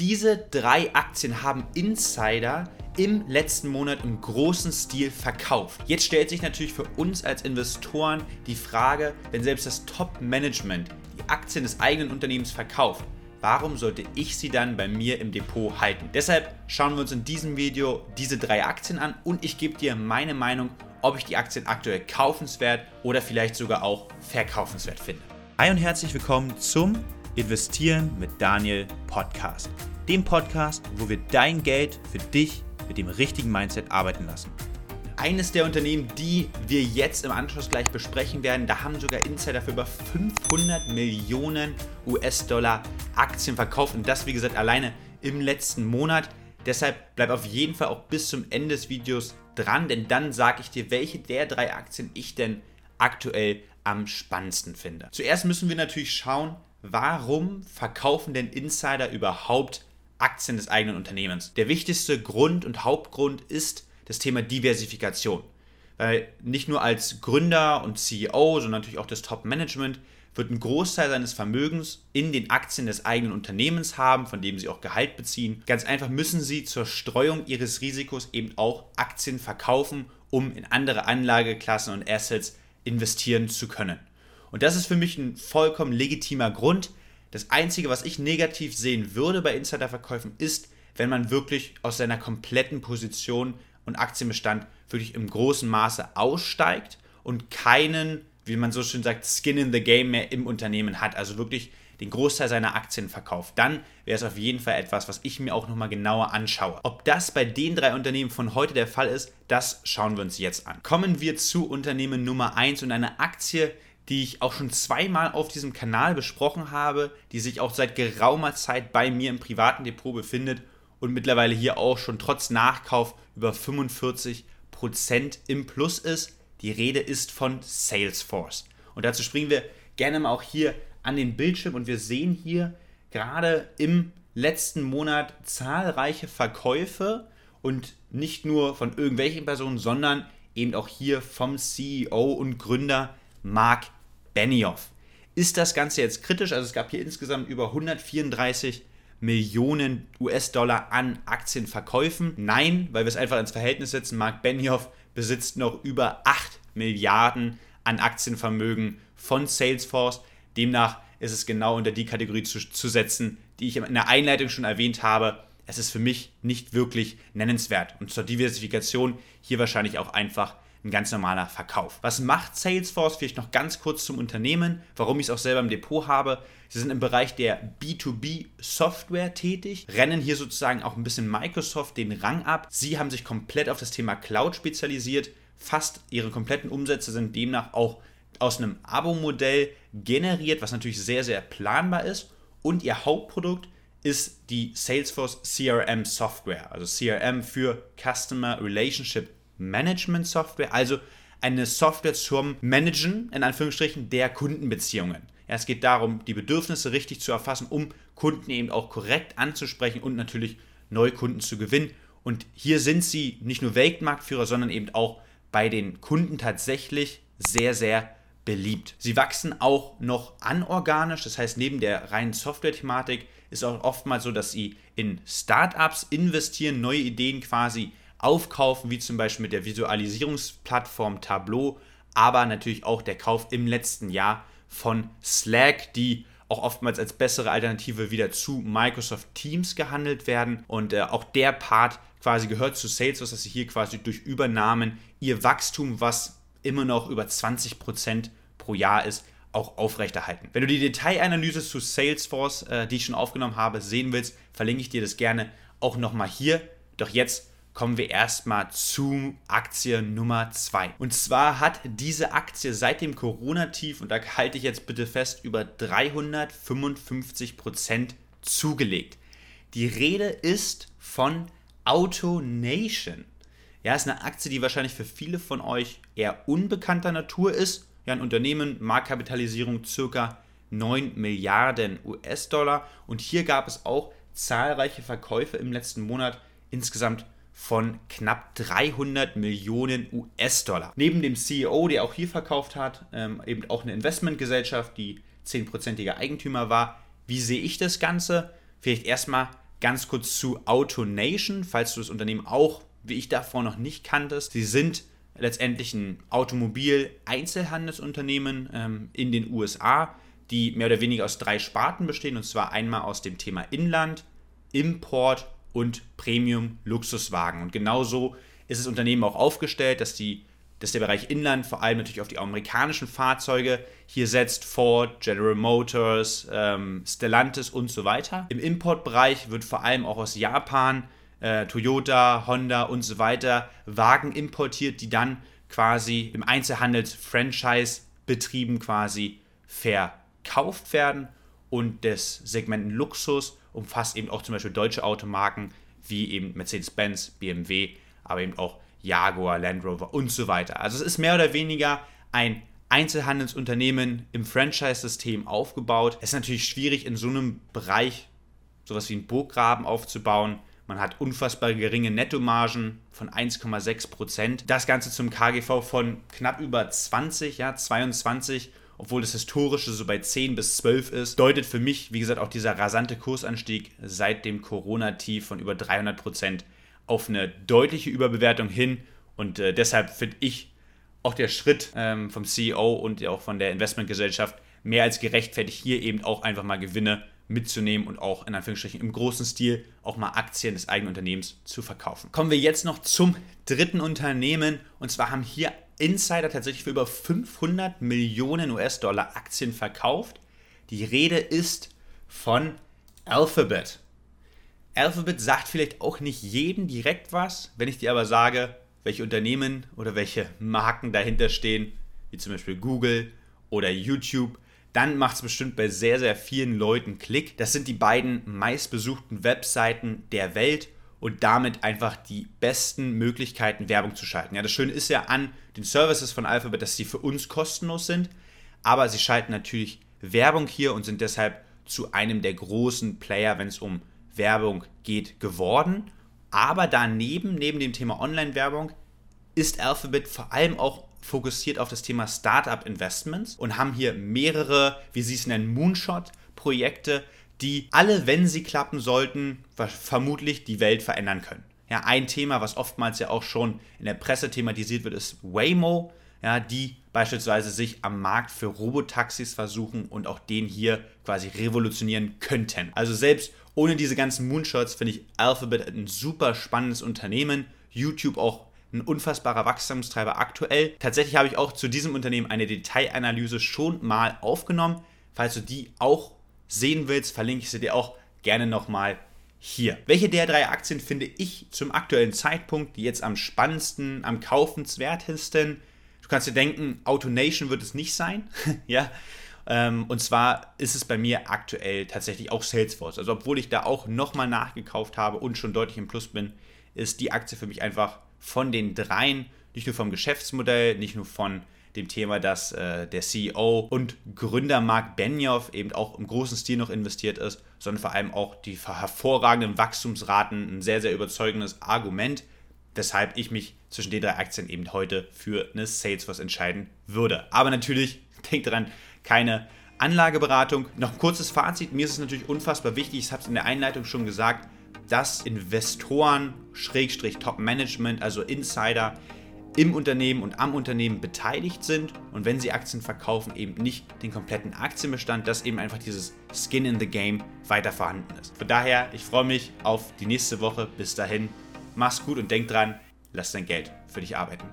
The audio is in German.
Diese drei Aktien haben Insider im letzten Monat im großen Stil verkauft. Jetzt stellt sich natürlich für uns als Investoren die Frage, wenn selbst das Top-Management die Aktien des eigenen Unternehmens verkauft, warum sollte ich sie dann bei mir im Depot halten? Deshalb schauen wir uns in diesem Video diese drei Aktien an und ich gebe dir meine Meinung, ob ich die Aktien aktuell kaufenswert oder vielleicht sogar auch verkaufenswert finde. Hi und herzlich willkommen zum Investieren mit Daniel Podcast. Dem Podcast, wo wir dein Geld für dich mit dem richtigen Mindset arbeiten lassen. Eines der Unternehmen, die wir jetzt im Anschluss gleich besprechen werden, da haben sogar Insider für über 500 Millionen US-Dollar Aktien verkauft und das, wie gesagt, alleine im letzten Monat. Deshalb bleib auf jeden Fall auch bis zum Ende des Videos dran, denn dann sage ich dir, welche der drei Aktien ich denn aktuell am spannendsten finde. Zuerst müssen wir natürlich schauen, warum verkaufen denn Insider überhaupt Aktien des eigenen Unternehmens? Der wichtigste Grund und Hauptgrund ist das Thema Diversifikation. Weil nicht nur als Gründer und CEO, sondern natürlich auch das Top-Management wird ein Großteil seines Vermögens in den Aktien des eigenen Unternehmens haben, von dem sie auch Gehalt beziehen. Ganz einfach müssen sie zur Streuung ihres Risikos eben auch Aktien verkaufen, um in andere Anlageklassen und Assets investieren zu können. Und das ist für mich ein vollkommen legitimer Grund. Das Einzige, was ich negativ sehen würde bei Insiderverkäufen, ist, wenn man wirklich aus seiner kompletten Position und Aktienbestand wirklich im großen Maße aussteigt und keinen, wie man so schön sagt, Skin in the Game mehr im Unternehmen hat. Also wirklich den Großteil seiner Aktien verkauft. Dann wäre es auf jeden Fall etwas, was ich mir auch nochmal genauer anschaue. Ob das bei den drei Unternehmen von heute der Fall ist, das schauen wir uns jetzt an. Kommen wir zu Unternehmen Nummer 1 und einer Aktie, die ich auch schon zweimal auf diesem Kanal besprochen habe, die sich auch seit geraumer Zeit bei mir im privaten Depot befindet und mittlerweile hier auch schon trotz Nachkauf über 45% im Plus ist. Die Rede ist von Salesforce. Und dazu springen wir gerne mal auch hier an den Bildschirm und wir sehen hier gerade im letzten Monat zahlreiche Verkäufe und nicht nur von irgendwelchen Personen, sondern eben auch hier vom CEO und Gründer Mark Benioff. Ist das Ganze jetzt kritisch? Also es gab hier insgesamt über 134 Millionen US-Dollar an Aktienverkäufen. Nein, weil wir es einfach ins Verhältnis setzen. Mark Benioff besitzt noch über 8 Milliarden an Aktienvermögen von Salesforce. Demnach ist es genau unter die Kategorie zu, zu setzen, die ich in der Einleitung schon erwähnt habe. Es ist für mich nicht wirklich nennenswert. Und zur Diversifikation hier wahrscheinlich auch einfach ein ganz normaler Verkauf. Was macht Salesforce? Vielleicht noch ganz kurz zum Unternehmen, warum ich es auch selber im Depot habe. Sie sind im Bereich der B2B-Software tätig, rennen hier sozusagen auch ein bisschen Microsoft den Rang ab. Sie haben sich komplett auf das Thema Cloud spezialisiert. Fast ihre kompletten Umsätze sind demnach auch aus einem Abo-Modell generiert, was natürlich sehr, sehr planbar ist. Und ihr Hauptprodukt ist die Salesforce CRM Software, also CRM für Customer Relationship Management Software, also eine Software zum Managen, in Anführungsstrichen, der Kundenbeziehungen. Ja, es geht darum, die Bedürfnisse richtig zu erfassen, um Kunden eben auch korrekt anzusprechen und natürlich Neukunden zu gewinnen. Und hier sind sie nicht nur Weltmarktführer, sondern eben auch bei den Kunden tatsächlich sehr, sehr beliebt. Sie wachsen auch noch anorganisch, das heißt neben der reinen Software-Thematik ist auch oftmals so, dass sie in Startups investieren, neue Ideen quasi aufkaufen, wie zum Beispiel mit der Visualisierungsplattform Tableau, aber natürlich auch der Kauf im letzten Jahr von Slack, die auch oftmals als bessere Alternative wieder zu Microsoft Teams gehandelt werden. Und äh, auch der Part quasi gehört zu Salesforce, dass sie hier quasi durch Übernahmen ihr Wachstum, was immer noch über 20% pro Jahr ist, auch aufrechterhalten. Wenn du die Detailanalyse zu Salesforce, äh, die ich schon aufgenommen habe, sehen willst, verlinke ich dir das gerne auch nochmal hier. Doch jetzt kommen wir erstmal zu Aktie Nummer 2. Und zwar hat diese Aktie seit dem Corona-Tief, und da halte ich jetzt bitte fest, über 355 Prozent zugelegt. Die Rede ist von AutoNation. Ja, ist eine Aktie, die wahrscheinlich für viele von euch eher unbekannter Natur ist. Ja, ein Unternehmen, Marktkapitalisierung ca. 9 Milliarden US-Dollar. Und hier gab es auch zahlreiche Verkäufe im letzten Monat. Insgesamt von knapp 300 Millionen US-Dollar. Neben dem CEO, der auch hier verkauft hat, ähm, eben auch eine Investmentgesellschaft, die 10%iger Eigentümer war. Wie sehe ich das Ganze? Vielleicht erstmal Ganz kurz zu AutoNation, falls du das Unternehmen auch, wie ich davor noch nicht kanntest. Sie sind letztendlich ein Automobil-Einzelhandelsunternehmen ähm, in den USA, die mehr oder weniger aus drei Sparten bestehen, und zwar einmal aus dem Thema Inland, Import und Premium-Luxuswagen. Und genauso ist das Unternehmen auch aufgestellt, dass, die, dass der Bereich Inland vor allem natürlich auf die amerikanischen Fahrzeuge hier setzt, Ford, General Motors, ähm, Stellantis und so weiter. Im Importbereich wird vor allem auch aus Japan äh, Toyota, Honda und so weiter Wagen importiert, die dann quasi im Einzelhandels-Franchise-Betrieben quasi verkauft werden. Und das Segment Luxus umfasst eben auch zum Beispiel deutsche Automarken wie eben Mercedes-Benz, BMW, aber eben auch Jaguar, Land Rover und so weiter. Also es ist mehr oder weniger ein Einzelhandelsunternehmen im Franchise-System aufgebaut. Es ist natürlich schwierig in so einem Bereich sowas wie einen Burggraben aufzubauen. Man hat unfassbar geringe Nettomargen von 1,6 Prozent. Das Ganze zum KGV von knapp über 20, ja, 22 obwohl das historische so bei 10 bis 12 ist, deutet für mich, wie gesagt, auch dieser rasante Kursanstieg seit dem Corona-Tief von über 300 Prozent auf eine deutliche Überbewertung hin. Und äh, deshalb finde ich auch der Schritt ähm, vom CEO und auch von der Investmentgesellschaft mehr als gerechtfertigt, hier eben auch einfach mal Gewinne mitzunehmen und auch in Anführungsstrichen im großen Stil auch mal Aktien des eigenen Unternehmens zu verkaufen. Kommen wir jetzt noch zum dritten Unternehmen und zwar haben hier Insider tatsächlich für über 500 Millionen US-Dollar Aktien verkauft. Die Rede ist von Alphabet. Alphabet sagt vielleicht auch nicht jedem direkt was, wenn ich dir aber sage, welche Unternehmen oder welche Marken dahinter stehen, wie zum Beispiel Google oder YouTube, dann macht es bestimmt bei sehr, sehr vielen Leuten Klick. Das sind die beiden meistbesuchten Webseiten der Welt und damit einfach die besten Möglichkeiten, Werbung zu schalten. Ja, das Schöne ist ja an den Services von Alphabet, dass sie für uns kostenlos sind, aber sie schalten natürlich Werbung hier und sind deshalb zu einem der großen Player, wenn es um Werbung geht, geworden. Aber daneben, neben dem Thema Online-Werbung, ist Alphabet vor allem auch fokussiert auf das Thema Startup Investments und haben hier mehrere, wie sie es nennen, Moonshot-Projekte, die alle, wenn sie klappen sollten, vermutlich die Welt verändern können. Ja, ein Thema, was oftmals ja auch schon in der Presse thematisiert wird, ist Waymo, ja, die beispielsweise sich am Markt für Robotaxis versuchen und auch den hier quasi revolutionieren könnten. Also selbst ohne diese ganzen Moonshots finde ich Alphabet ein super spannendes Unternehmen. YouTube auch ein unfassbarer Wachstumstreiber aktuell. Tatsächlich habe ich auch zu diesem Unternehmen eine Detailanalyse schon mal aufgenommen. Falls du die auch sehen willst, verlinke ich sie dir auch gerne nochmal hier. Welche der drei Aktien finde ich zum aktuellen Zeitpunkt die jetzt am spannendsten, am kaufenswertesten? Du kannst dir denken, AutoNation wird es nicht sein. ja. Ähm, und zwar ist es bei mir aktuell tatsächlich auch Salesforce. Also obwohl ich da auch nochmal nachgekauft habe und schon deutlich im Plus bin, ist die Aktie für mich einfach von den dreien, nicht nur vom Geschäftsmodell, nicht nur von dem Thema, dass äh, der CEO und Gründer Mark Benioff eben auch im großen Stil noch investiert ist, sondern vor allem auch die hervorragenden Wachstumsraten ein sehr, sehr überzeugendes Argument, weshalb ich mich zwischen den drei Aktien eben heute für eine Salesforce entscheiden würde. Aber natürlich, denkt dran, keine Anlageberatung. Noch ein kurzes Fazit, mir ist es natürlich unfassbar wichtig, ich habe es in der Einleitung schon gesagt, dass Investoren, Schrägstrich Top-Management, also Insider, im Unternehmen und am Unternehmen beteiligt sind und wenn sie Aktien verkaufen, eben nicht den kompletten Aktienbestand, dass eben einfach dieses Skin in the Game weiter vorhanden ist. Von daher, ich freue mich auf die nächste Woche. Bis dahin, mach's gut und denk dran, lass dein Geld für dich arbeiten.